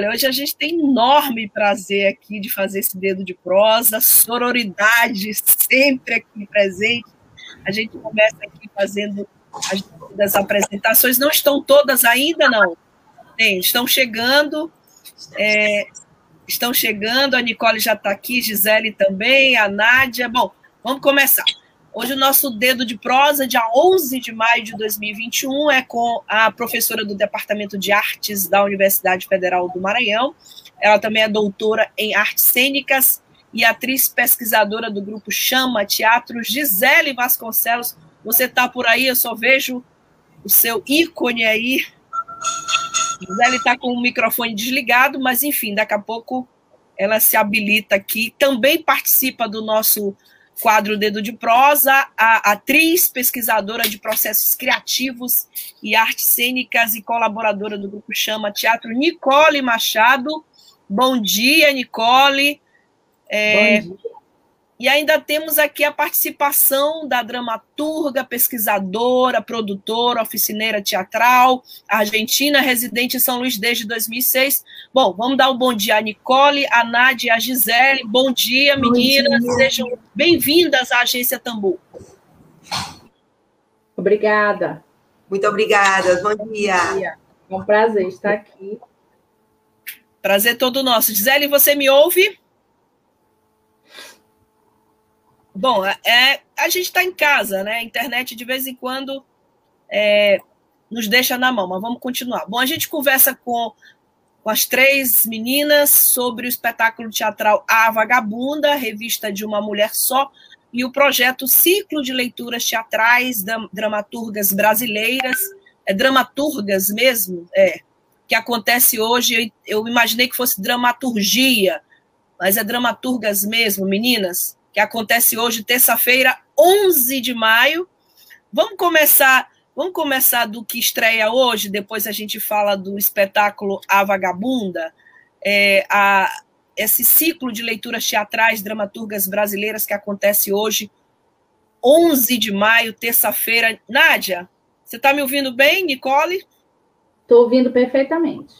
Olha, hoje a gente tem enorme prazer aqui de fazer esse dedo de prosa, sororidade sempre aqui presente. A gente começa aqui fazendo as, apresentações. Não estão todas ainda, não. Tem, estão chegando. É, estão chegando. A Nicole já está aqui, Gisele também, a Nádia. Bom, vamos começar. Hoje o nosso dedo de prosa, dia 11 de maio de 2021, é com a professora do Departamento de Artes da Universidade Federal do Maranhão. Ela também é doutora em artes cênicas e atriz pesquisadora do grupo Chama Teatro, Gisele Vasconcelos. Você está por aí, eu só vejo o seu ícone aí. Gisele está com o microfone desligado, mas enfim, daqui a pouco ela se habilita aqui. Também participa do nosso quadro Dedo de Prosa, a atriz, pesquisadora de processos criativos e artes cênicas e colaboradora do grupo Chama Teatro, Nicole Machado. Bom dia, Nicole. É, Bom dia. E ainda temos aqui a participação da dramaturga, pesquisadora, produtora, oficineira teatral, argentina, residente em São Luís desde 2006. Bom, vamos dar um bom dia a Nicole, a Nádia e a Gisele. Bom dia, bom meninas. Dia. Sejam bem-vindas à Agência Tambor. Obrigada. Muito obrigada. Bom dia. Bom dia. É um prazer estar aqui. Prazer todo nosso. Gisele, você me ouve? Bom, é, a gente está em casa, né? A internet de vez em quando é, nos deixa na mão, mas vamos continuar. Bom, a gente conversa com, com as três meninas sobre o espetáculo teatral A Vagabunda, revista de uma mulher só, e o projeto Ciclo de Leituras Teatrais Dramaturgas Brasileiras, é dramaturgas mesmo, é, que acontece hoje. Eu, eu imaginei que fosse dramaturgia, mas é dramaturgas mesmo, meninas que acontece hoje, terça-feira, 11 de maio. Vamos começar, vamos começar do que estreia hoje, depois a gente fala do espetáculo A Vagabunda, é, a, esse ciclo de leituras teatrais dramaturgas brasileiras que acontece hoje, 11 de maio, terça-feira. Nádia, você está me ouvindo bem, Nicole? Estou ouvindo perfeitamente.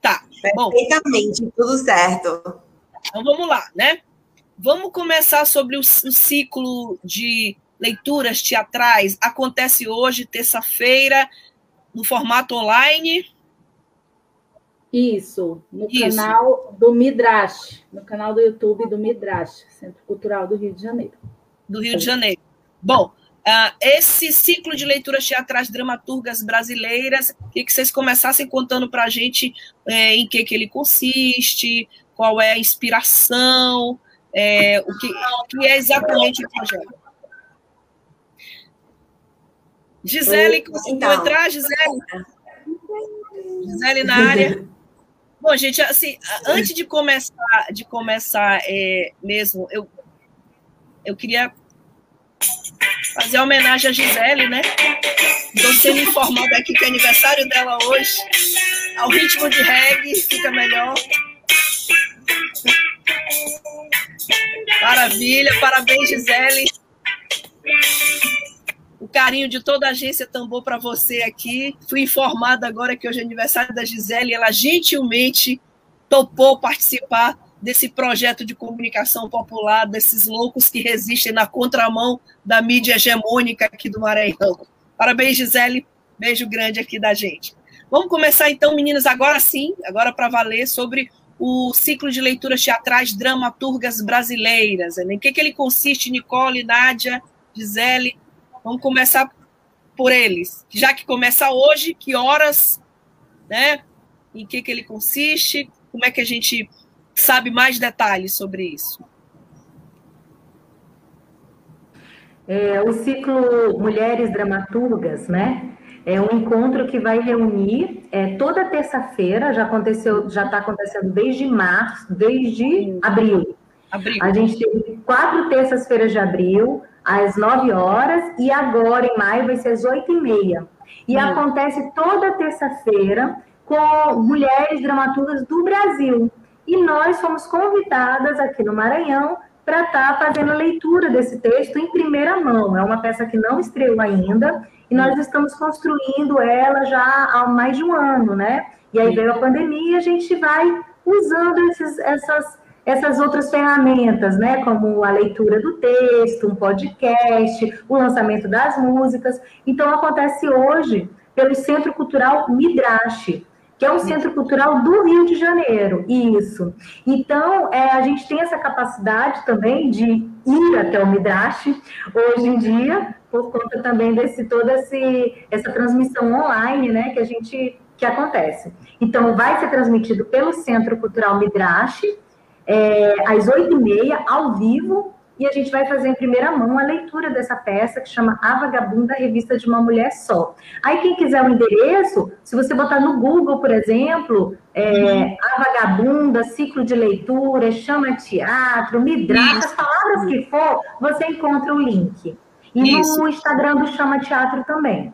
Tá. Perfeitamente, bom. tudo certo. Então vamos lá, né? Vamos começar sobre o, o ciclo de leituras teatrais. Acontece hoje, terça-feira, no formato online. Isso, no Isso. canal do Midrash, no canal do YouTube do Midrash, Centro Cultural do Rio de Janeiro. Do Rio de Janeiro. Bom, uh, esse ciclo de leituras teatrais dramaturgas brasileiras, queria que vocês começassem contando para a gente é, em que, que ele consiste, qual é a inspiração, é, o, que, que é exatamente o projeto. Gisele, conseguiu então. entrar, Gisele? Gisele na área. Bom, gente, assim, antes de começar, de começar é, mesmo, eu, eu queria fazer homenagem a Gisele, né? Estou sendo informada aqui que é aniversário dela hoje. Ao ritmo de reggae, fica melhor. Maravilha, parabéns, Gisele. O carinho de toda a agência Tambor para você aqui. Fui informada agora que hoje é aniversário da Gisele ela gentilmente topou participar desse projeto de comunicação popular, desses loucos que resistem na contramão da mídia hegemônica aqui do Maranhão. Parabéns, Gisele. Beijo grande aqui da gente. Vamos começar então, meninas, agora sim, agora para valer, sobre o ciclo de leituras teatrais dramaturgas brasileiras. Né? Em que, que ele consiste, Nicole, Nádia, Gisele? Vamos começar por eles. Já que começa hoje, que horas, né? Em que, que ele consiste? Como é que a gente sabe mais detalhes sobre isso? é, o ciclo Mulheres Dramaturgas, né? É um encontro que vai reunir é, toda terça-feira, já aconteceu, já está acontecendo desde março, desde abril. abril. A gente teve quatro terças-feiras de abril, às 9 horas, e agora, em maio, vai ser às 8 e meia. E hum. acontece toda terça-feira com mulheres dramaturgas do Brasil. E nós fomos convidadas aqui no Maranhão para estar tá fazendo a leitura desse texto em primeira mão. É uma peça que não estreou ainda e nós estamos construindo ela já há mais de um ano, né? E aí veio a pandemia e a gente vai usando esses, essas, essas outras ferramentas, né? Como a leitura do texto, um podcast, o lançamento das músicas. Então acontece hoje pelo Centro Cultural Midrash que é um centro cultural do Rio de Janeiro. Isso. Então, é, a gente tem essa capacidade também de ir até o Midrash hoje em dia, por conta também desse toda esse, essa transmissão online, né, que a gente que acontece. Então, vai ser transmitido pelo Centro Cultural Midrash, é, às oito e meia, ao vivo, e a gente vai fazer em primeira mão a leitura dessa peça que chama A Vagabunda, Revista de uma Mulher Só. Aí quem quiser o endereço, se você botar no Google, por exemplo, é. A Vagabunda, ciclo de leitura, chama teatro, Midrash, as palavras que for, você encontra o link. E isso. no Instagram do Chama Teatro também.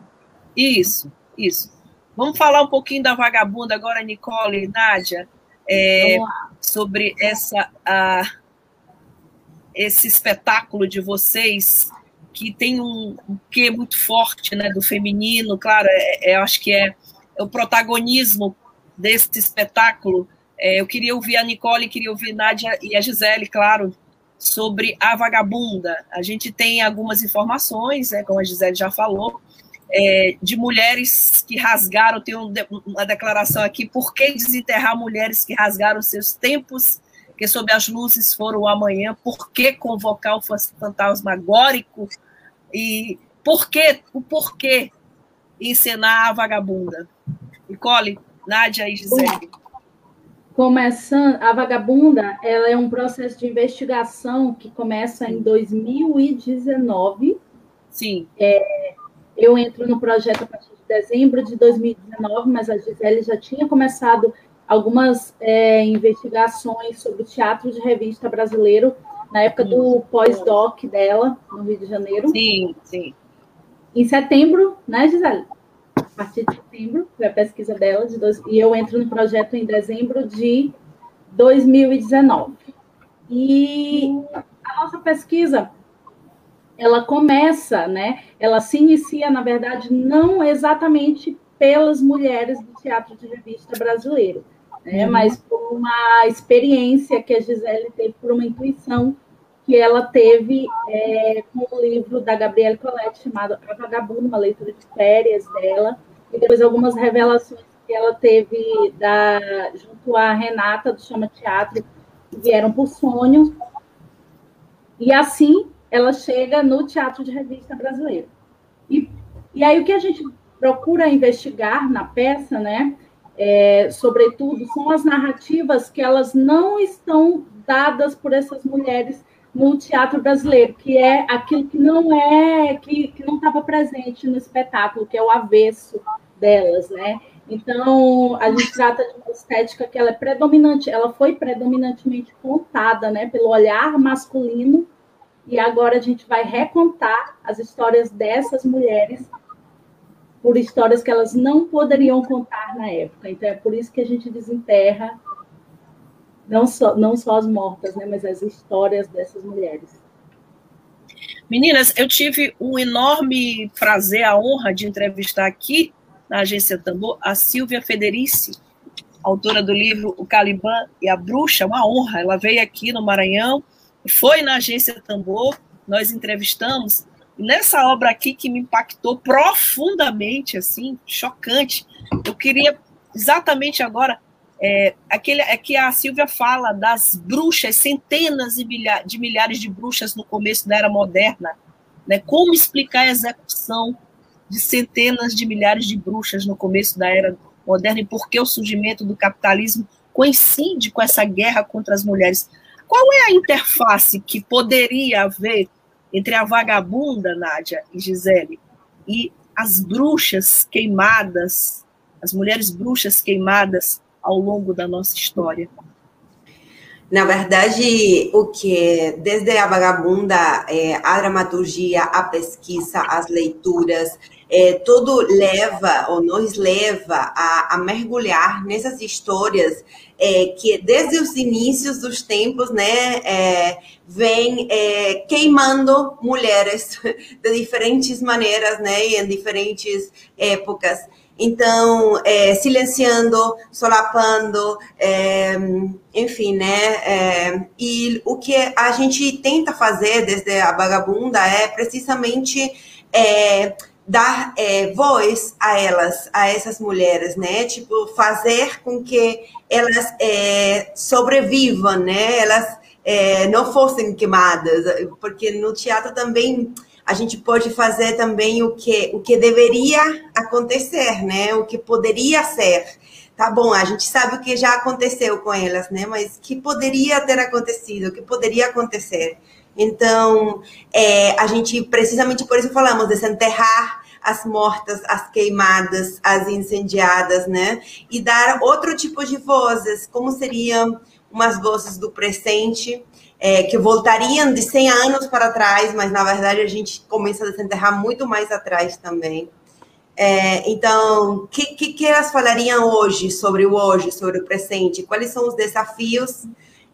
Isso, isso. Vamos falar um pouquinho da Vagabunda agora, Nicole e Nádia, é, sobre essa... A esse espetáculo de vocês que tem um, um quê muito forte né, do feminino, claro, é, é, acho que é, é, o protagonismo desse espetáculo. É, eu queria ouvir a Nicole, queria ouvir a Nádia e a Gisele, claro, sobre a vagabunda. A gente tem algumas informações, né, como a Gisele já falou, é, de mulheres que rasgaram, tem um, uma declaração aqui, por que desenterrar mulheres que rasgaram seus tempos porque sob as luzes foram o amanhã, por que convocar o fantasmagórico e por que, o porquê encenar a vagabunda? Nicole, Nádia e Gisele. Começando, a vagabunda, ela é um processo de investigação que começa em 2019. Sim. É, eu entro no projeto a partir de dezembro de 2019, mas a Gisele já tinha começado algumas é, investigações sobre o teatro de revista brasileiro na época do pós-doc dela, no Rio de Janeiro. Sim, sim. Em setembro, né, Gisele? A partir de setembro, foi a pesquisa dela, de dois, e eu entro no projeto em dezembro de 2019. E a nossa pesquisa, ela começa, né? Ela se inicia, na verdade, não exatamente pelas mulheres do teatro de revista brasileiro, né? Uhum. mas por uma experiência que a Gisele teve, por uma intuição que ela teve é, com o livro da Gabrielle Colette chamado A Vagabunda, uma leitura de férias dela, e depois algumas revelações que ela teve da, junto à Renata do Chama Teatro, que vieram por sonhos. E assim ela chega no teatro de revista brasileiro. E, e aí o que a gente procura investigar na peça, né, é, sobretudo, são as narrativas que elas não estão dadas por essas mulheres no teatro brasileiro, que é aquilo que não é, que, que não estava presente no espetáculo, que é o avesso delas, né? Então, a gente trata de uma estética que ela é predominante, ela foi predominantemente contada, né, pelo olhar masculino, e agora a gente vai recontar as histórias dessas mulheres por histórias que elas não poderiam contar na época. Então é por isso que a gente desenterra não só, não só as mortas, né, mas as histórias dessas mulheres. Meninas, eu tive o enorme prazer, a honra de entrevistar aqui na Agência Tambor a Silvia Federici, autora do livro O Caliban e a Bruxa, uma honra. Ela veio aqui no Maranhão, foi na Agência Tambor, nós entrevistamos, nessa obra aqui que me impactou profundamente, assim, chocante. Eu queria exatamente agora é, aquele é que a Silvia fala das bruxas, centenas de, milha, de milhares de bruxas no começo da era moderna, né? Como explicar a execução de centenas de milhares de bruxas no começo da era moderna e por que o surgimento do capitalismo coincide com essa guerra contra as mulheres? Qual é a interface que poderia haver entre a vagabunda, Nádia e Gisele, e as bruxas queimadas, as mulheres bruxas queimadas ao longo da nossa história? Na verdade, o que desde a vagabunda, é, a dramaturgia, a pesquisa, as leituras, é, tudo leva ou nos leva a, a mergulhar nessas histórias é, que desde os inícios dos tempos, né, é, vem é, queimando mulheres de diferentes maneiras, né, e em diferentes épocas. Então, é, silenciando, solapando, é, enfim, né? É, e o que a gente tenta fazer desde a vagabunda é precisamente dar é, voz a elas, a essas mulheres, né? Tipo, fazer com que elas é, sobrevivam, né? Elas é, não fossem queimadas, porque no teatro também a gente pode fazer também o que o que deveria acontecer, né? O que poderia ser. Tá bom, a gente sabe o que já aconteceu com elas, né? Mas que poderia ter acontecido, o que poderia acontecer. Então, é, a gente, precisamente por isso falamos, desenterrar as mortas, as queimadas, as incendiadas, né? E dar outro tipo de vozes, como seriam umas vozes do presente, é, que voltariam de 100 anos para trás, mas na verdade a gente começa a desenterrar muito mais atrás também. É, então, o que, que, que, elas falariam hoje sobre o hoje, sobre o presente? Quais são os desafios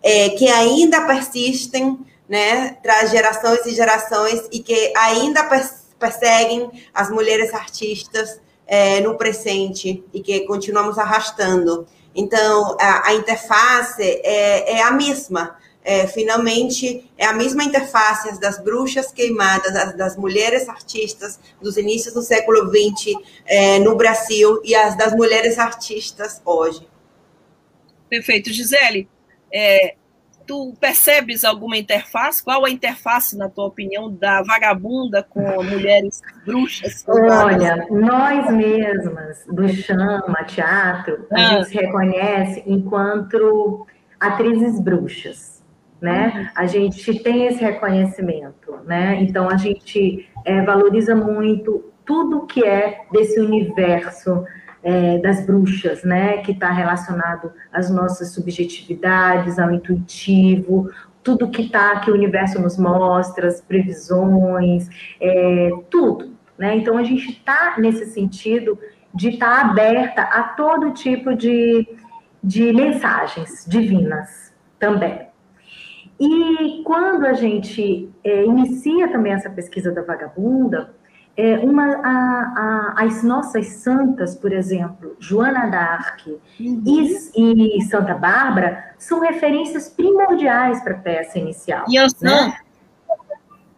é, que ainda persistem, né, traz gerações e gerações e que ainda perseguem as mulheres artistas é, no presente e que continuamos arrastando. Então, a, a interface é, é a mesma, é, finalmente é a mesma interface das bruxas queimadas, das, das, mulheres artistas dos inícios do século XX é, no Brasil e as das mulheres artistas hoje. Perfeito. Gisele, é, tu percebes alguma interface? Qual a interface, na tua opinião, da vagabunda com mulheres bruxas? Olha, nós mesmas, do chama, teatro, a ah. gente se reconhece enquanto atrizes bruxas né? Uhum. A gente tem esse reconhecimento, né? Então a gente é, valoriza muito tudo que é desse universo é, das bruxas, né? Que está relacionado às nossas subjetividades, ao intuitivo, tudo que está que o universo nos mostra, as previsões, é, tudo, né? Então a gente está nesse sentido de estar tá aberta a todo tipo de, de mensagens divinas também. E quando a gente é, inicia também essa pesquisa da vagabunda, é, uma, a, a, as nossas santas, por exemplo, Joana d'Arc uhum. e, e, Santa Bárbara, são referências primordiais para a peça inicial. E eu né?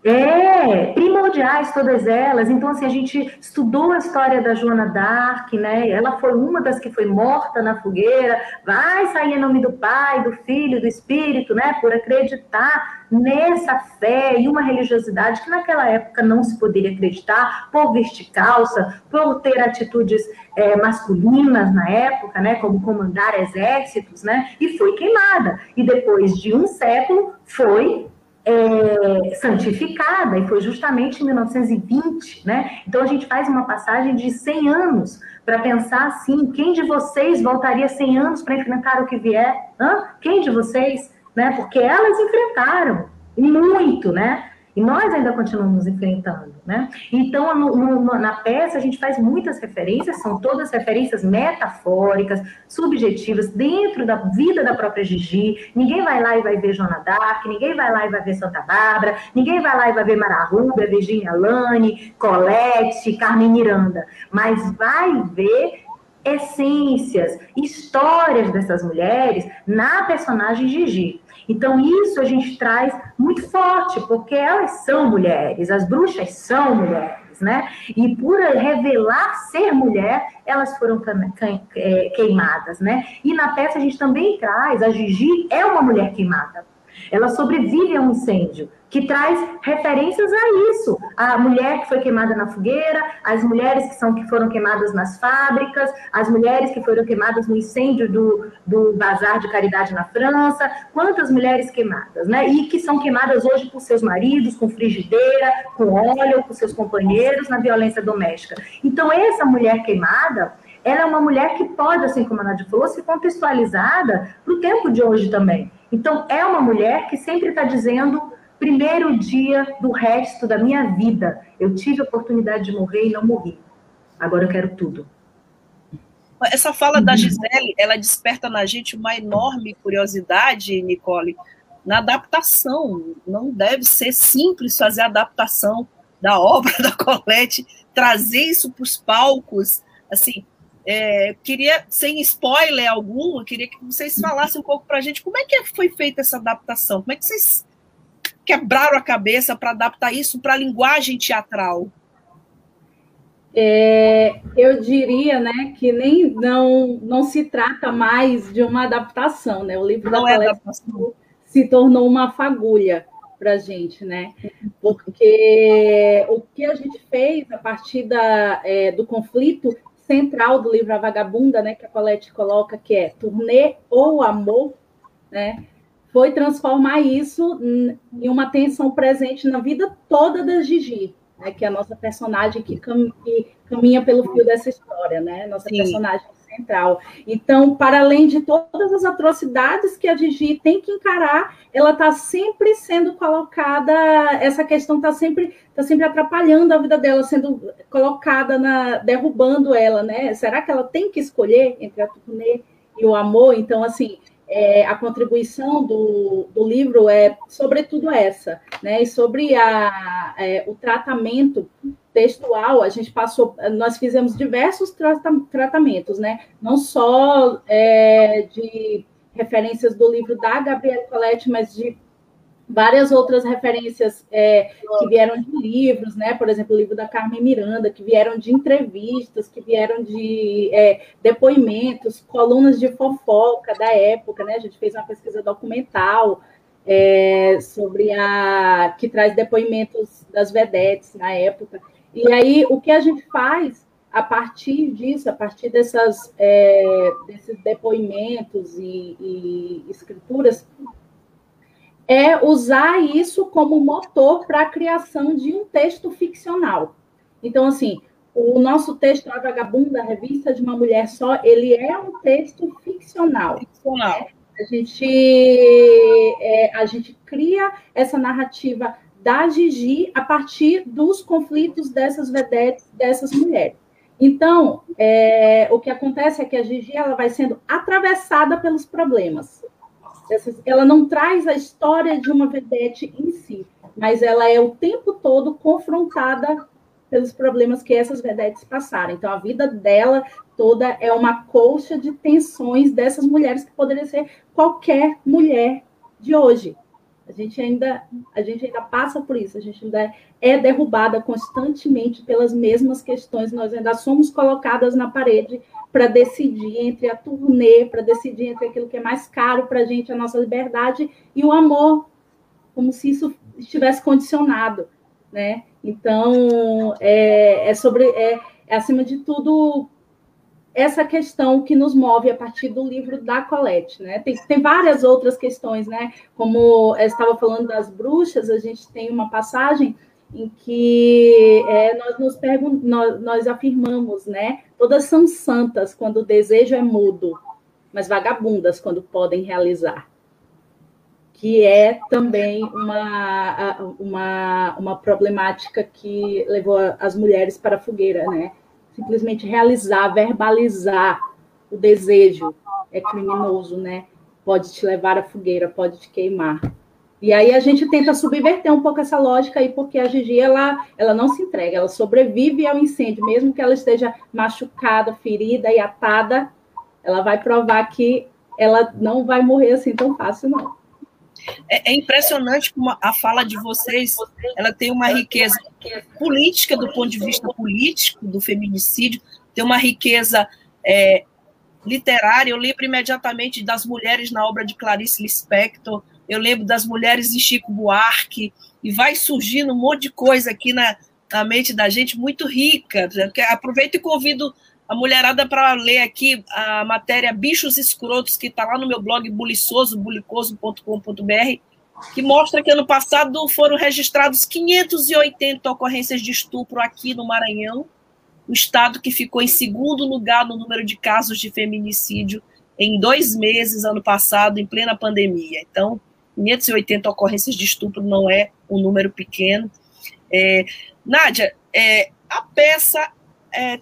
É, primordiais todas elas. Então, assim, a gente estudou a história da Joana d'Arc, né? Ela foi uma das que foi morta na fogueira, vai sair em nome do Pai, do Filho, do Espírito, né? Por acreditar nessa fé e uma religiosidade que naquela época não se poderia acreditar, por vestir calça, por ter atitudes é, masculinas na época, né? Como comandar exércitos, né? E foi queimada. E depois de um século, foi é, santificada, e foi justamente em 1920, né? Então a gente faz uma passagem de 100 anos para pensar assim: quem de vocês voltaria 100 anos para enfrentar o que vier? Hã? Quem de vocês? Né? Porque elas enfrentaram muito, né? E nós ainda continuamos enfrentando, né? Então, no, no, na peça, a gente faz muitas referências, são todas referências metafóricas, subjetivas, dentro da vida da própria Gigi. Ninguém vai lá e vai ver Joana Dark, ninguém vai lá e vai ver Santa Bárbara, ninguém vai lá e vai ver Mara Rubia, Virginia Lane, Colette, Carmen Miranda, mas vai ver essências, histórias dessas mulheres na personagem Gigi. Então, isso a gente traz muito forte, porque elas são mulheres, as bruxas são mulheres, né? E por revelar ser mulher, elas foram é, queimadas, né? E na peça a gente também traz, a Gigi é uma mulher queimada. Ela sobrevive a um incêndio que traz referências a isso. A mulher que foi queimada na fogueira, as mulheres que, são, que foram queimadas nas fábricas, as mulheres que foram queimadas no incêndio do, do bazar de caridade na França, quantas mulheres queimadas, né? E que são queimadas hoje por seus maridos, com frigideira, com óleo, com seus companheiros na violência doméstica. Então, essa mulher queimada, ela é uma mulher que pode, assim como a Nadia falou, ser contextualizada para o tempo de hoje também. Então, é uma mulher que sempre está dizendo primeiro dia do resto da minha vida. Eu tive a oportunidade de morrer e não morri. Agora eu quero tudo. Essa fala da Gisele, ela desperta na gente uma enorme curiosidade, Nicole, na adaptação. Não deve ser simples fazer a adaptação da obra da Colette, trazer isso para os palcos. Assim, é, queria, sem spoiler algum, queria que vocês falassem um pouco para a gente como é que foi feita essa adaptação, como é que vocês quebraram a cabeça para adaptar isso para a linguagem teatral? É, eu diria, né, que nem não não se trata mais de uma adaptação, né? O livro não da é se tornou uma fagulha para a gente, né? Porque o que a gente fez a partir da, é, do conflito central do livro A Vagabunda, né, que a Colette coloca, que é turnê ou amor, né? foi transformar isso em uma tensão presente na vida toda da Gigi, né, que é a nossa personagem que, cam que caminha pelo fio dessa história, né, nossa Sim. personagem central. Então, para além de todas as atrocidades que a Gigi tem que encarar, ela está sempre sendo colocada, essa questão está sempre, tá sempre atrapalhando a vida dela, sendo colocada na, derrubando ela, né? Será que ela tem que escolher entre a turnê e o amor? Então, assim, é, a contribuição do, do, livro é sobretudo essa, né? E sobre a, é, o tratamento textual, a gente passou, nós fizemos diversos trata, tratamentos, né? Não só é, de referências do livro da Gabriela Colette, mas de várias outras referências é, que vieram de livros, né? Por exemplo, o livro da Carmen Miranda, que vieram de entrevistas, que vieram de é, depoimentos, colunas de fofoca da época, né? A gente fez uma pesquisa documental é, sobre a que traz depoimentos das vedetes na época. E aí o que a gente faz a partir disso, a partir dessas, é, desses depoimentos e, e escrituras, é usar isso como motor para a criação de um texto ficcional. Então, assim, o nosso texto A Vagabunda, a revista de uma mulher só, ele é um texto ficcional. Ficcional. Né? A gente, é, a gente cria essa narrativa da Gigi a partir dos conflitos dessas vedetes, dessas mulheres. Então, é, o que acontece é que a Gigi ela vai sendo atravessada pelos problemas ela não traz a história de uma vedete em si, mas ela é o tempo todo confrontada pelos problemas que essas vedetes passaram. Então, a vida dela toda é uma colcha de tensões dessas mulheres que poderia ser qualquer mulher de hoje. A gente ainda, a gente ainda passa por isso, a gente ainda é derrubada constantemente pelas mesmas questões, nós ainda somos colocadas na parede para decidir entre a turnê, para decidir entre aquilo que é mais caro para a gente, a nossa liberdade, e o amor, como se isso estivesse condicionado, né? Então, é, é sobre, é, é, acima de tudo, essa questão que nos move a partir do livro da Colette, né? Tem, tem várias outras questões, né? Como eu estava falando das bruxas, a gente tem uma passagem em que é, nós nos pergun nós, nós afirmamos, né? Todas são santas quando o desejo é mudo, mas vagabundas quando podem realizar. Que é também uma, uma, uma problemática que levou as mulheres para a fogueira, né? Simplesmente realizar, verbalizar o desejo é criminoso, né? Pode te levar à fogueira, pode te queimar. E aí a gente tenta subverter um pouco essa lógica aí, porque a Gigi, ela, ela não se entrega, ela sobrevive ao incêndio, mesmo que ela esteja machucada, ferida e atada, ela vai provar que ela não vai morrer assim tão fácil, não. É, é impressionante como a fala de vocês, ela tem uma riqueza política, do ponto de vista político, do feminicídio, tem uma riqueza é, literária, eu lembro imediatamente das mulheres na obra de Clarice Lispector, eu lembro das mulheres de Chico Buarque, e vai surgindo um monte de coisa aqui na, na mente da gente muito rica. Aproveito e convido a mulherada para ler aqui a matéria Bichos Escrotos, que está lá no meu blog buliçoso, bulicoso.com.br, que mostra que ano passado foram registrados 580 ocorrências de estupro aqui no Maranhão, o estado que ficou em segundo lugar no número de casos de feminicídio em dois meses, ano passado, em plena pandemia. Então, 580 ocorrências de estupro não é um número pequeno. É, Nádia, é, a peça é,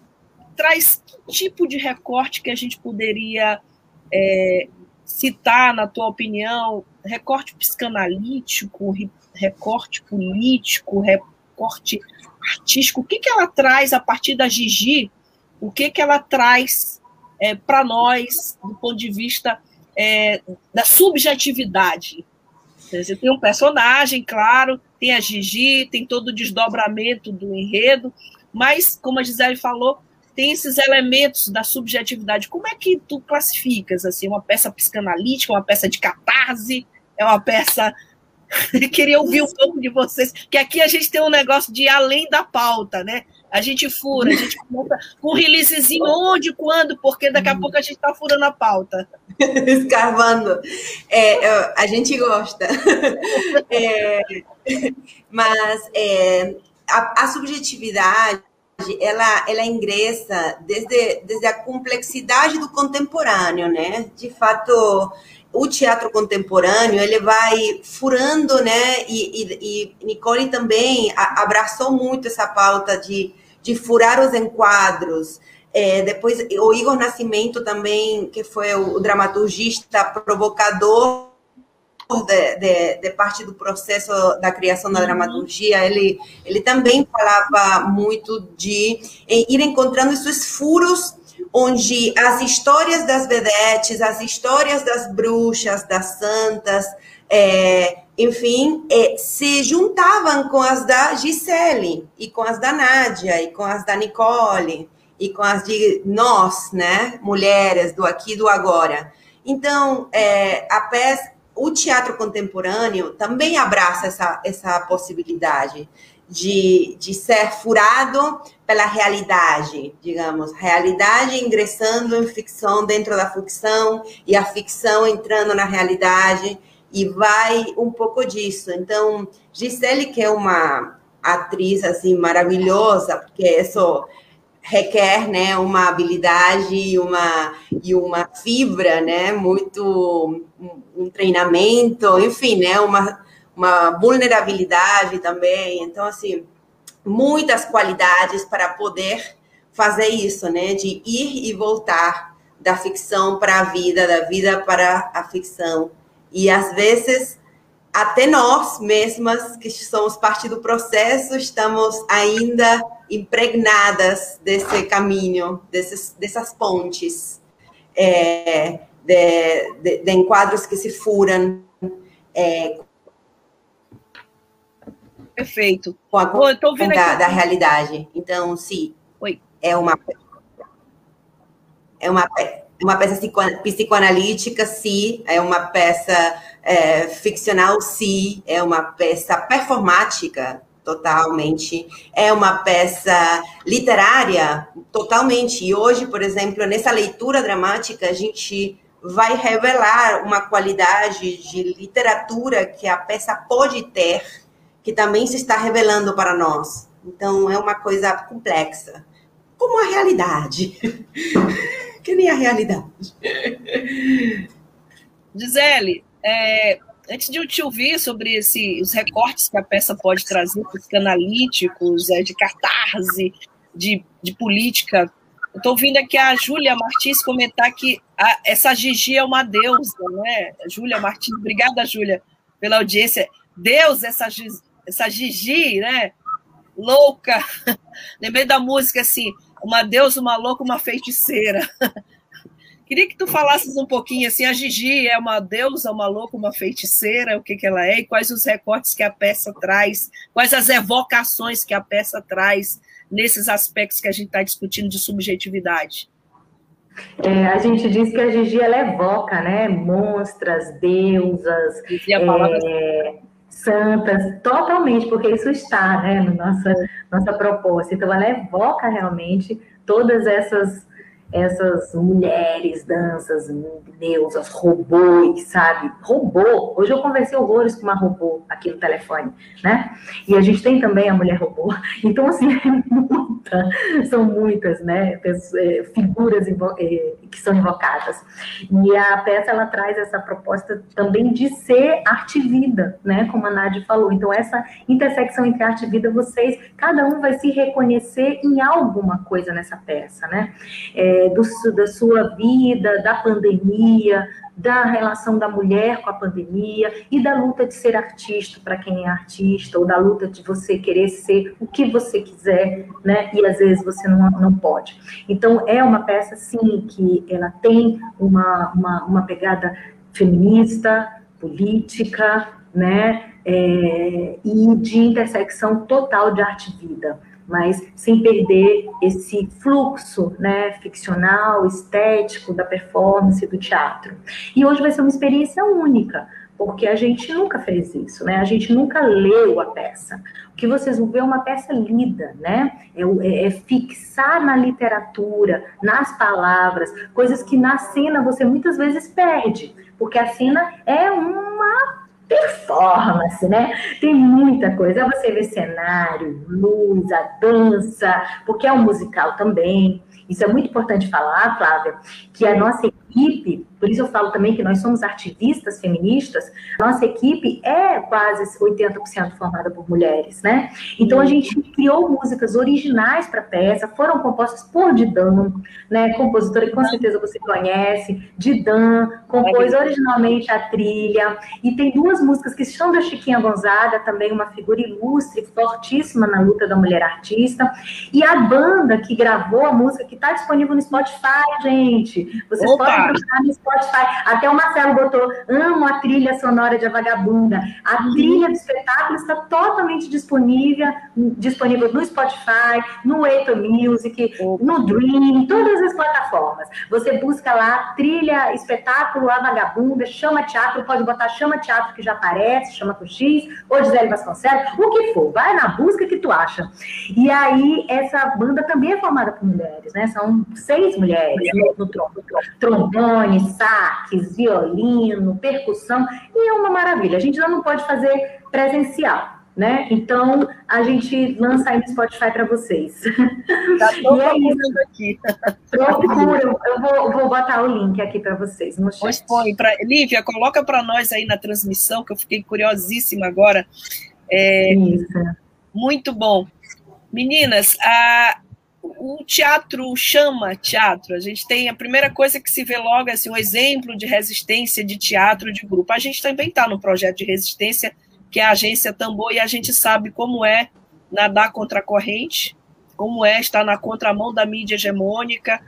traz que tipo de recorte que a gente poderia é, citar, na tua opinião? Recorte psicanalítico, recorte político, recorte artístico? O que, que ela traz a partir da Gigi? O que, que ela traz é, para nós do ponto de vista é, da subjetividade? Você tem um personagem, claro, tem a Gigi, tem todo o desdobramento do enredo, mas, como a Gisele falou, tem esses elementos da subjetividade. Como é que tu classificas? Assim, uma peça psicanalítica, uma peça de catarse, é uma peça. Queria ouvir um pouco de vocês, que aqui a gente tem um negócio de além da pauta, né? A gente fura, a gente começa com um releasezinho onde, quando, porque daqui a uhum. pouco a gente está furando a pauta. Escarvando. É, a gente gosta. É, mas é, a, a, subjetividade, ela, ela ingressa desde, desde a complexidade do contemporâneo, né? De fato, o teatro contemporâneo ele vai furando, né? E, e, e Nicole também abraçou muito essa pauta de, de furar os enquadros. É, depois o Igor Nascimento também, que foi o dramaturgista provocador de, de, de, parte do processo da criação da uhum. dramaturgia, ele, ele também falava muito de ir encontrando esses furos onde as histórias das vedetes, as histórias das bruxas, das santas, é, enfim, é, se juntavam com as da Gisele, e com as da Nádia, e com as da Nicole, e com as de nós, né, mulheres do aqui e do agora. Então, é, a peça, o teatro contemporâneo também abraça essa, essa possibilidade de, de ser furado pela realidade, digamos, realidade ingressando em ficção dentro da ficção e a ficção entrando na realidade e vai um pouco disso. Então, Gisele que é uma atriz assim maravilhosa, porque isso requer, né, uma habilidade e uma e uma fibra, né, muito um treinamento, enfim, né, uma uma vulnerabilidade também. Então, assim, muitas qualidades para poder fazer isso, né? De ir e voltar da ficção para a vida, da vida para a ficção. E às vezes até nós mesmas que somos parte do processo estamos ainda impregnadas desse caminho, desses, dessas pontes, é, de, de, de, enquadros que se furam, é, Perfeito. Com a Pô, da, da, realidade. Então, sim. Oi. É uma é uma, uma peça psicoanalítica, sim. É uma peça é, ficcional, sim. É uma peça performática, totalmente. É uma peça literária, totalmente. E hoje, por exemplo, nessa leitura dramática, a gente vai revelar uma qualidade de literatura que a peça pode ter que também se está revelando para nós. Então, é uma coisa complexa, como a realidade, que nem a realidade. Gisele, é, antes de eu te ouvir sobre esse, os recortes que a peça pode trazer, psicanalíticos, é, de catarse, de, de política, estou ouvindo aqui a Júlia Martins comentar que a, essa Gigi é uma deusa, né? Júlia Martins, obrigada, Júlia, pela audiência. Deus, essa essa Gigi, né? Louca. Lembrei da música assim, uma deusa, uma louca, uma feiticeira. Queria que tu falasses um pouquinho assim, a Gigi é uma deusa, uma louca, uma feiticeira, o que, que ela é, e quais os recortes que a peça traz, quais as evocações que a peça traz nesses aspectos que a gente está discutindo de subjetividade. É, a gente diz que a Gigi ela evoca, né? Monstras, deusas, é, santas, totalmente, porque isso está, né, no nossa nossa proposta. Então, ela evoca realmente todas essas essas mulheres, danças, deusas, robôs, sabe? Robô. Hoje eu conversei horrores com uma robô aqui no telefone, né? E a gente tem também a mulher robô. Então, assim, é muita, são muitas, né? É, figuras é, que são invocadas. E a peça, ela traz essa proposta também de ser arte-vida, né? Como a Nádia falou. Então, essa intersecção entre arte e vida, vocês, cada um vai se reconhecer em alguma coisa nessa peça, né? É, do, da sua vida, da pandemia, da relação da mulher com a pandemia e da luta de ser artista para quem é artista, ou da luta de você querer ser o que você quiser, né? E às vezes você não, não pode. Então, é uma peça, sim, que ela tem uma, uma, uma pegada feminista, política, né? É, e de intersecção total de arte e vida mas sem perder esse fluxo né, ficcional, estético da performance do teatro. E hoje vai ser uma experiência única, porque a gente nunca fez isso, né? A gente nunca leu a peça. O que vocês vão ver é uma peça lida, né? É, é, é, fixar na literatura, nas palavras, coisas que na cena você muitas vezes perde, porque a cena é uma performance, né? Tem muita coisa. Você vê cenário, luz, a dança, porque é um musical também. Isso é muito importante falar, Flávia, que a nossa equipe por isso eu falo também que nós somos ativistas feministas. Nossa equipe é quase 80% formada por mulheres, né? Então a gente criou músicas originais para a peça, foram compostas por Didan, né? Compositora que com certeza você conhece. Didan compôs originalmente a trilha. E tem duas músicas que são da Chiquinha Gonzaga, também uma figura ilustre, fortíssima na luta da mulher artista. E a banda que gravou a música, que está disponível no Spotify, gente. Vocês Opa. podem procurar no Spotify. Até o Marcelo botou, amo a trilha sonora de A Vagabunda. A uhum. trilha do espetáculo está totalmente disponível, disponível no Spotify, no Apple Music, no Dream, em todas as plataformas. Você busca lá, trilha, espetáculo, A Vagabunda, chama teatro, pode botar chama teatro que já aparece, chama com X, ou Gisele Vasconcelos, o que for, vai na busca que tu acha. E aí, essa banda também é formada por mulheres, né? São seis mulheres no, no trombone, saques, violino, percussão, e é uma maravilha. A gente já não pode fazer presencial. Né? Então, a gente lança aí no Spotify para vocês. Tá e é isso. aqui. Procura, eu vou, vou botar o link aqui para vocês no chat. Põe pra, Lívia, coloca para nós aí na transmissão, que eu fiquei curiosíssima agora. É, isso. Muito bom. Meninas, a, o teatro chama teatro. A gente tem a primeira coisa que se vê logo assim, um exemplo de resistência de teatro de grupo. A gente também está no projeto de resistência, que é a agência Tambor, e a gente sabe como é nadar contra a corrente, como é estar na contramão da mídia hegemônica,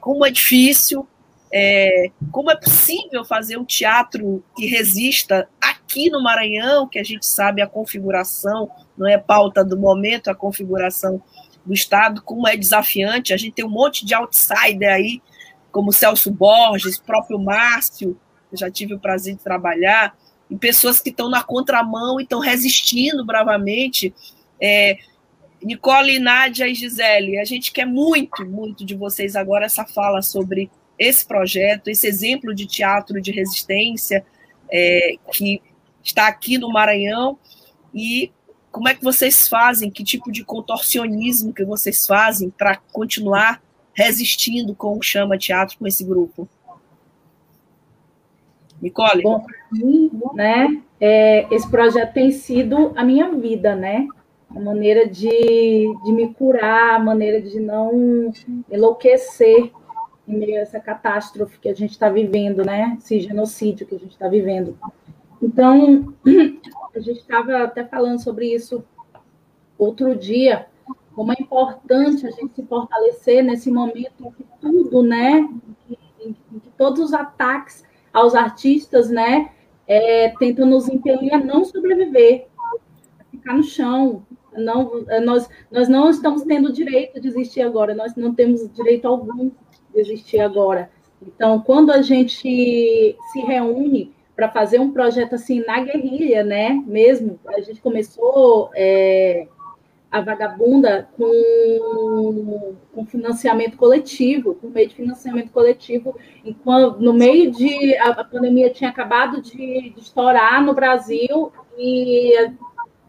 como é difícil, é, como é possível fazer um teatro que resista aqui no Maranhão, que a gente sabe a configuração, não é pauta do momento, a configuração do Estado, como é desafiante. A gente tem um monte de outsider aí, como Celso Borges, próprio Márcio, eu já tive o prazer de trabalhar, e pessoas que estão na contramão e estão resistindo bravamente. É, Nicole, Nádia e Gisele, a gente quer muito, muito de vocês agora essa fala sobre esse projeto, esse exemplo de teatro de resistência é, que está aqui no Maranhão e como é que vocês fazem? Que tipo de contorcionismo que vocês fazem para continuar resistindo com o Chama Teatro, com esse grupo? Nicole? Bom, mim, né, é, esse projeto tem sido a minha vida, né? A maneira de, de me curar, a maneira de não enlouquecer em meio a essa catástrofe que a gente está vivendo, né? Esse genocídio que a gente está vivendo. Então, a gente estava até falando sobre isso outro dia, como é importante a gente se fortalecer nesse momento em que tudo, né, em que, todos os ataques aos artistas, né, é, tentam nos impelir a não sobreviver, a ficar no chão, Não, nós, nós não estamos tendo direito de existir agora, nós não temos direito algum de existir agora. Então, quando a gente se reúne para fazer um projeto assim na guerrilha, né? Mesmo, a gente começou é, a vagabunda com, com financiamento coletivo, com meio de financiamento coletivo, enquanto no meio de a, a pandemia tinha acabado de, de, estourar no Brasil e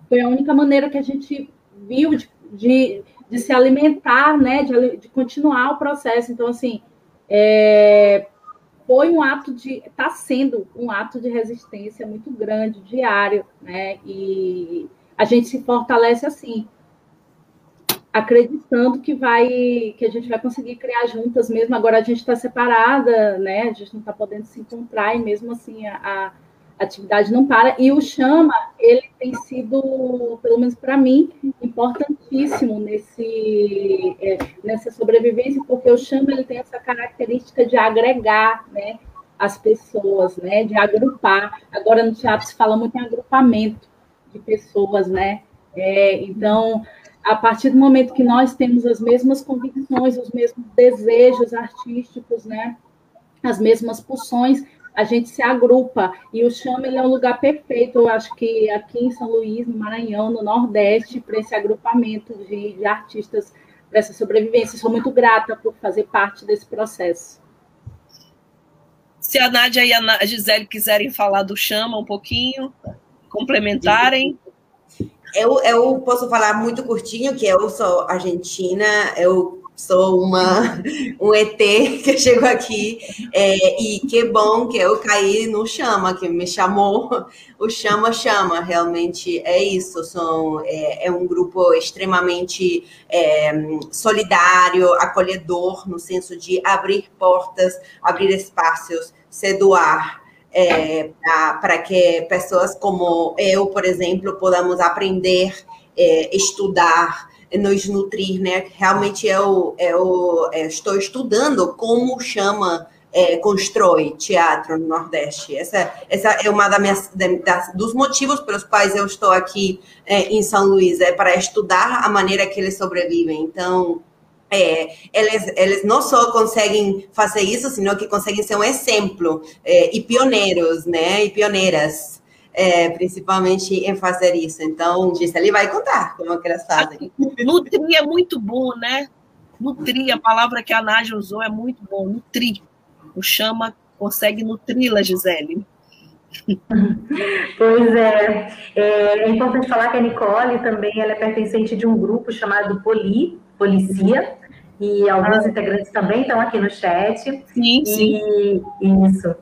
foi a única maneira que a gente viu de, de, de se alimentar, né, de, de, continuar o processo. Então, assim, é, foi um ato de, está sendo um ato de resistência muito grande, diário, né, e a gente se fortalece assim, acreditando que vai que a gente vai conseguir criar juntas mesmo. Agora a gente está separada, né? A gente não está podendo se encontrar e mesmo assim a, a, atividade não para. E o chama ele tem sido, pelo menos para mim, importantíssimo nesse é, nessa sobrevivência, porque o chama ele tem essa característica de agregar, né? As pessoas, né? De agrupar. Agora no teatro se fala muito em agrupamento de pessoas, né? É, então a partir do momento que nós temos as mesmas convicções, os mesmos desejos artísticos, né, as mesmas pulsões, a gente se agrupa. E o Chama ele é um lugar perfeito, eu acho que aqui em São Luís, no Maranhão, no Nordeste, para esse agrupamento de, de artistas, para essa sobrevivência. Sou muito grata por fazer parte desse processo. Se a Nádia e a Gisele quiserem falar do Chama um pouquinho, complementarem. Eu, eu posso falar muito curtinho que eu sou argentina, eu sou uma um ET que chegou aqui é, e que bom que eu caí no chama que me chamou. O chama chama realmente é isso são é, é um grupo extremamente é, solidário acolhedor no senso de abrir portas abrir espaços se doar é, para que pessoas como eu, por exemplo, podamos aprender, é, estudar, nos nutrir, né? Realmente eu, eu, eu estou estudando como chama é, constrói teatro no Nordeste. Essa, essa é uma das, dos motivos pelos quais eu estou aqui é, em São Luís, é para estudar a maneira que eles sobrevivem. Então, é, eles, eles não só conseguem fazer isso, senão que conseguem ser um exemplo é, e pioneiros, né? E pioneiras, é, principalmente em fazer isso. Então, Gisele vai contar como é que elas fazem. Nutrir é muito bom, né? Nutrir, a palavra que a Nádia usou é muito bom, nutrir. O chama consegue nutri-la, Gisele. Pois é. é, é importante falar que a Nicole também ela é pertencente de um grupo chamado Poli, Policia, e alguns ah. integrantes também estão aqui no chat. Sim, sim. E, isso.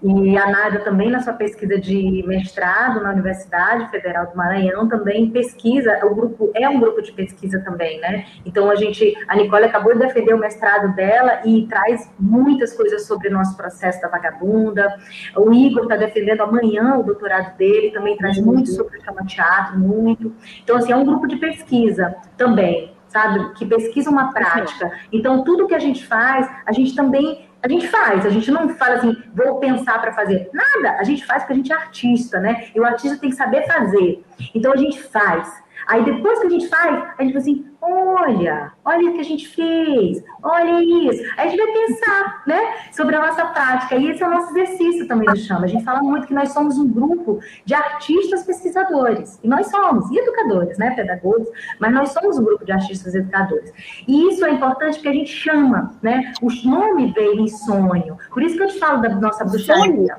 E a Nádia também, na sua pesquisa de mestrado na Universidade Federal do Maranhão, também pesquisa, o grupo é um grupo de pesquisa também, né? Então a gente, a Nicole acabou de defender o mestrado dela e traz muitas coisas sobre o nosso processo da vagabunda. O Igor está defendendo amanhã o doutorado dele, também traz uhum. muito sobre o chama teatro, muito. Então, assim, é um grupo de pesquisa também sabe? Que pesquisa uma prática. Então, tudo que a gente faz, a gente também. A gente faz, a gente não fala assim, vou pensar para fazer. Nada, a gente faz porque a gente é artista, né? E o artista tem que saber fazer. Então, a gente faz. Aí depois que a gente faz, a gente fala assim, olha, olha o que a gente fez, olha isso. Aí a gente vai pensar, né, sobre a nossa prática. E esse é o nosso exercício também no Chama. A gente fala muito que nós somos um grupo de artistas pesquisadores. E nós somos, e educadores, né, pedagogos, mas nós somos um grupo de artistas educadores. E isso é importante porque a gente chama, né, o nome veio em sonho. Por isso que eu te falo da nossa bruxaria.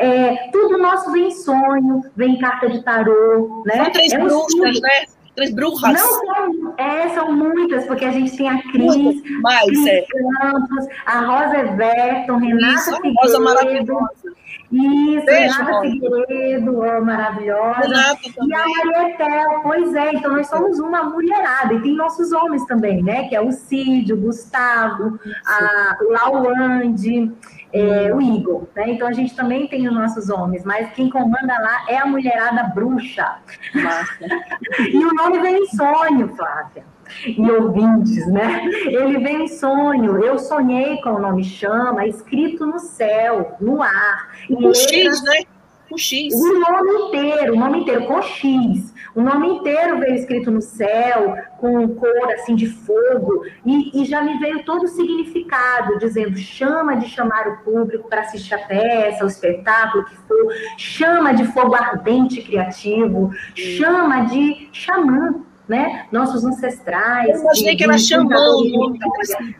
É, tudo nosso vem em sonho, vem em carta de tarô, né? São três é bruxas, né? Três bruxas. Não são, é, são muitas, porque a gente tem a Cris, Mais, Cris é. Campos, a Rosa Everton, Renata Isso, Figueiredo. Rosa maravilhosa. Isso, Beijo, Renata Figueiredo, oh, maravilhosa. Renata e a Maria Etel, pois é, então nós somos uma mulherada, e tem nossos homens também, né? Que é o Cid, o Gustavo, a Lauande é, o Igor, né? Então a gente também tem os nossos homens, mas quem comanda lá é a mulherada bruxa. e o nome vem em sonho, Flávia. E ouvintes, né? Ele vem em sonho. Eu sonhei com o nome chama, escrito no céu, no ar. Com X, né? Com X. O nome inteiro, o nome inteiro, com X. O nome inteiro veio escrito no céu, com cor assim de fogo, e, e já me veio todo o significado, dizendo chama de chamar o público para assistir a peça, o espetáculo que for, chama de fogo ardente criativo, chama de xamã, né? Nossos ancestrais. Eu imaginei que era xamã nome.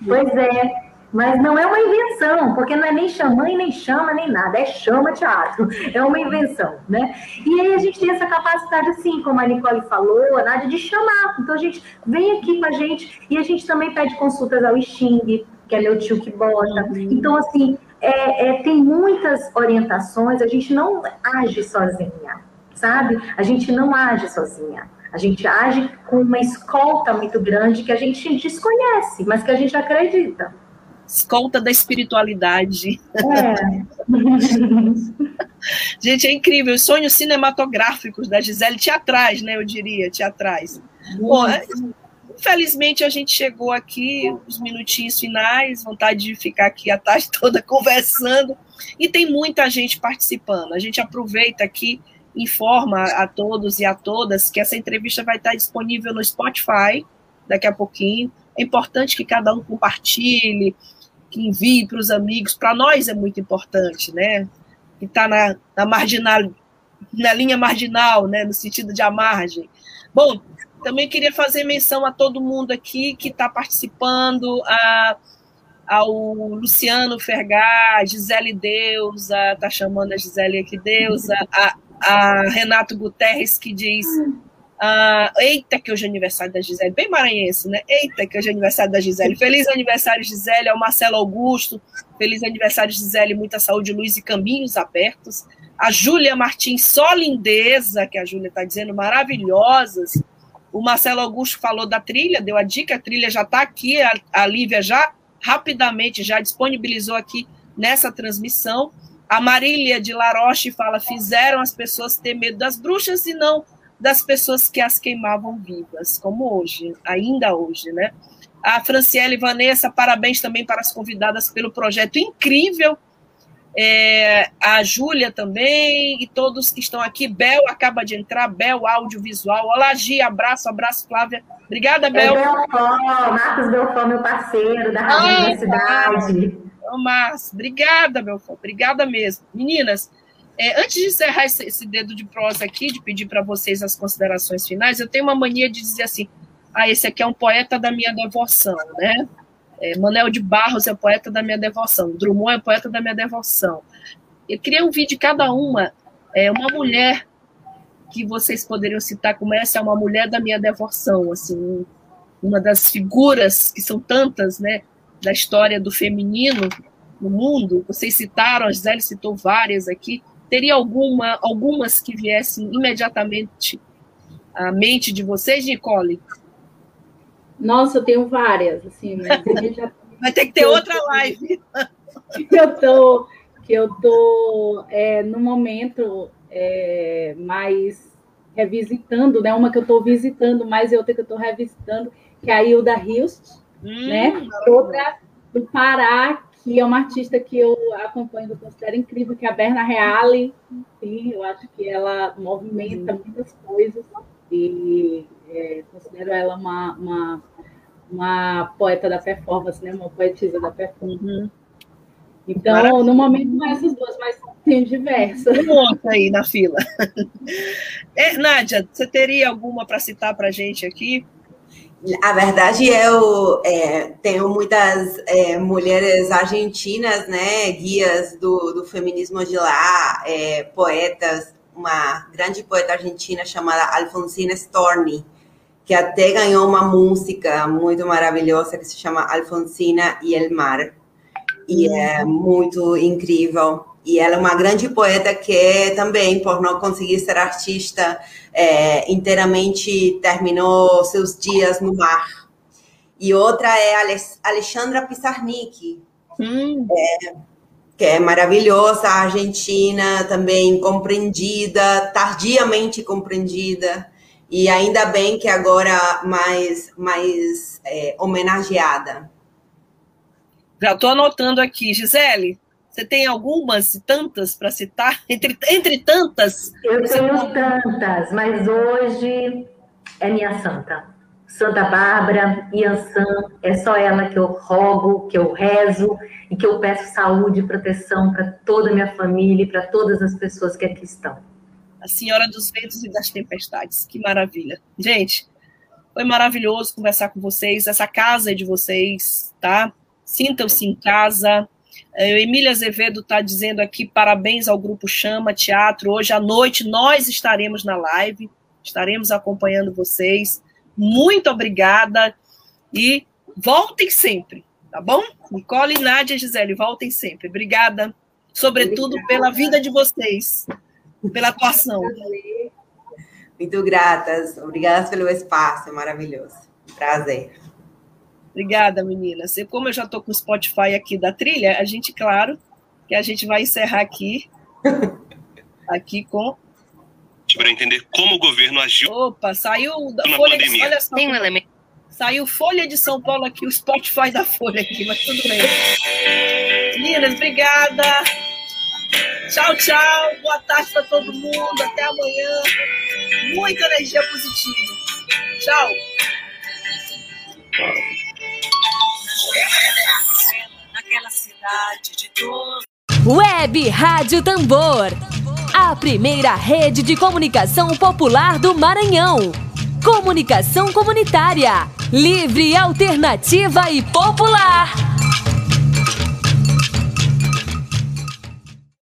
Pois é. Mas não é uma invenção, porque não é nem xamã e nem chama, nem nada, é chama teatro, é uma invenção, né? E aí a gente tem essa capacidade, assim, como a Nicole falou, a Nádia, de chamar. Então a gente vem aqui com a gente e a gente também pede consultas ao Xing, que é meu tio que bota. Uhum. Então, assim, é, é, tem muitas orientações, a gente não age sozinha, sabe? A gente não age sozinha. A gente age com uma escolta muito grande que a gente desconhece, mas que a gente acredita escolta da espiritualidade. É. Gente, é incrível. Os sonhos cinematográficos da Gisele, teatrais, né? Eu diria, teatrais. Bom, é, infelizmente a gente chegou aqui, os minutinhos finais, vontade de ficar aqui a tarde toda conversando, e tem muita gente participando. A gente aproveita aqui, informa a todos e a todas que essa entrevista vai estar disponível no Spotify daqui a pouquinho. É importante que cada um compartilhe, que envie para os amigos, para nós é muito importante, né? Que está na, na marginal, na linha marginal, né? No sentido de a margem. Bom, também queria fazer menção a todo mundo aqui que está participando, a, ao Luciano Fergar, Gisele Deusa, está chamando a Gisele aqui Deusa, a, a Renato Guterres, que diz ah, eita, que hoje é aniversário da Gisele, bem maranhense, né? Eita, que hoje é aniversário da Gisele. Feliz aniversário, Gisele, ao Marcelo Augusto. Feliz aniversário, Gisele, muita saúde, luz e caminhos abertos. A Júlia Martins, só lindeza, que a Júlia está dizendo, maravilhosas. O Marcelo Augusto falou da trilha, deu a dica, a trilha já está aqui, a, a Lívia já rapidamente já disponibilizou aqui nessa transmissão. A Marília de Laroche fala: fizeram as pessoas ter medo das bruxas e não das pessoas que as queimavam vivas, como hoje, ainda hoje, né? A Franciele Vanessa, parabéns também para as convidadas pelo projeto incrível. É, a Júlia também, e todos que estão aqui. Bel acaba de entrar, Bel Audiovisual. Olá, Gi, abraço, abraço, Flávia. Obrigada, Bel. É Belfort, Marcos Belfort, meu parceiro da Rádio Ai, Universidade. Márcio, obrigada, Belfort, obrigada mesmo. Meninas, é, antes de encerrar esse, esse, dedo de prosa aqui, de pedir para vocês as considerações finais, eu tenho uma mania de dizer assim: ah, esse aqui é um poeta da minha devoção, né? É, Manuel de Barros é poeta da minha devoção, Drummond é poeta da minha devoção. Eu queria ouvir de cada uma é, uma mulher que vocês poderiam citar como essa é uma mulher da minha devoção, assim, uma das figuras que são tantas, né, da história do feminino no mundo. Vocês citaram, a Gisele citou várias aqui. Teria alguma, algumas que viessem imediatamente à mente de vocês, Nicole? Nossa, eu tenho várias, assim, mas já... Vai ter que ter outra live. Que eu tô, que eu tô é, no momento é, mais revisitando, né? Uma que eu estou visitando mais e outra que eu estou revisitando, que é a Hilda Hilst, hum, né? Outra do Pará, que é uma artista que eu acompanho, eu considero incrível, que é a Berna Reale. Sim, eu acho que ela movimenta muitas coisas e é, considero ela uma, uma, uma, poeta da performance, né? uma poetisa da performance. Uhum. Então, Maravilha. no momento, não essas duas, mas tem diversas. Um outro aí na fila. É, Nádia, você teria alguma para citar para a gente aqui? A verdade, eu é, tenho muitas é, mulheres argentinas, né, guias do, do feminismo de lá, é, poetas, uma grande poeta argentina chamada Alfonsina Storni, que até ganhou uma música muito maravilhosa que se chama Alfonsina e el Mar, e é muito incrível. E ela é uma grande poeta que também, por não conseguir ser artista, é, inteiramente terminou seus dias no mar. E outra é Alexandra Pizarnik, hum. é, que é maravilhosa, argentina, também compreendida, tardiamente compreendida, e ainda bem que agora mais, mais é, homenageada. Já estou anotando aqui. Gisele, Você tem algumas, tantas para citar? Entre, entre tantas? Eu tenho tantas, mas hoje é minha santa. Santa Bárbara, Iansã, é só ela que eu rogo, que eu rezo e que eu peço saúde e proteção para toda a minha família e para todas as pessoas que aqui estão. A Senhora dos Ventos e das Tempestades, que maravilha. Gente, foi maravilhoso conversar com vocês. Essa casa é de vocês, tá? Sintam-se em casa. É, Emília Azevedo está dizendo aqui parabéns ao Grupo Chama Teatro. Hoje à noite nós estaremos na live, estaremos acompanhando vocês. Muito obrigada e voltem sempre, tá bom? Nicole, Nádia e Gisele, voltem sempre. Obrigada, sobretudo obrigada. pela vida de vocês, pela atuação. Muito gratas, obrigadas pelo espaço, é maravilhoso. Prazer. Obrigada, meninas. E como eu já estou com o Spotify aqui da trilha, a gente, claro, que a gente vai encerrar aqui, aqui com para entender como o governo agiu. Opa, saiu da Folha pandemia. de olha só, Tem um elemento. Saiu Folha de São Paulo aqui, o Spotify da Folha aqui, mas tudo bem. Meninas, obrigada. Tchau, tchau. Boa tarde para todo mundo. Até amanhã. Muita energia positiva. Tchau. Naquela cidade de todos. Web Rádio Tambor. A primeira rede de comunicação popular do Maranhão. Comunicação comunitária. Livre, alternativa e popular.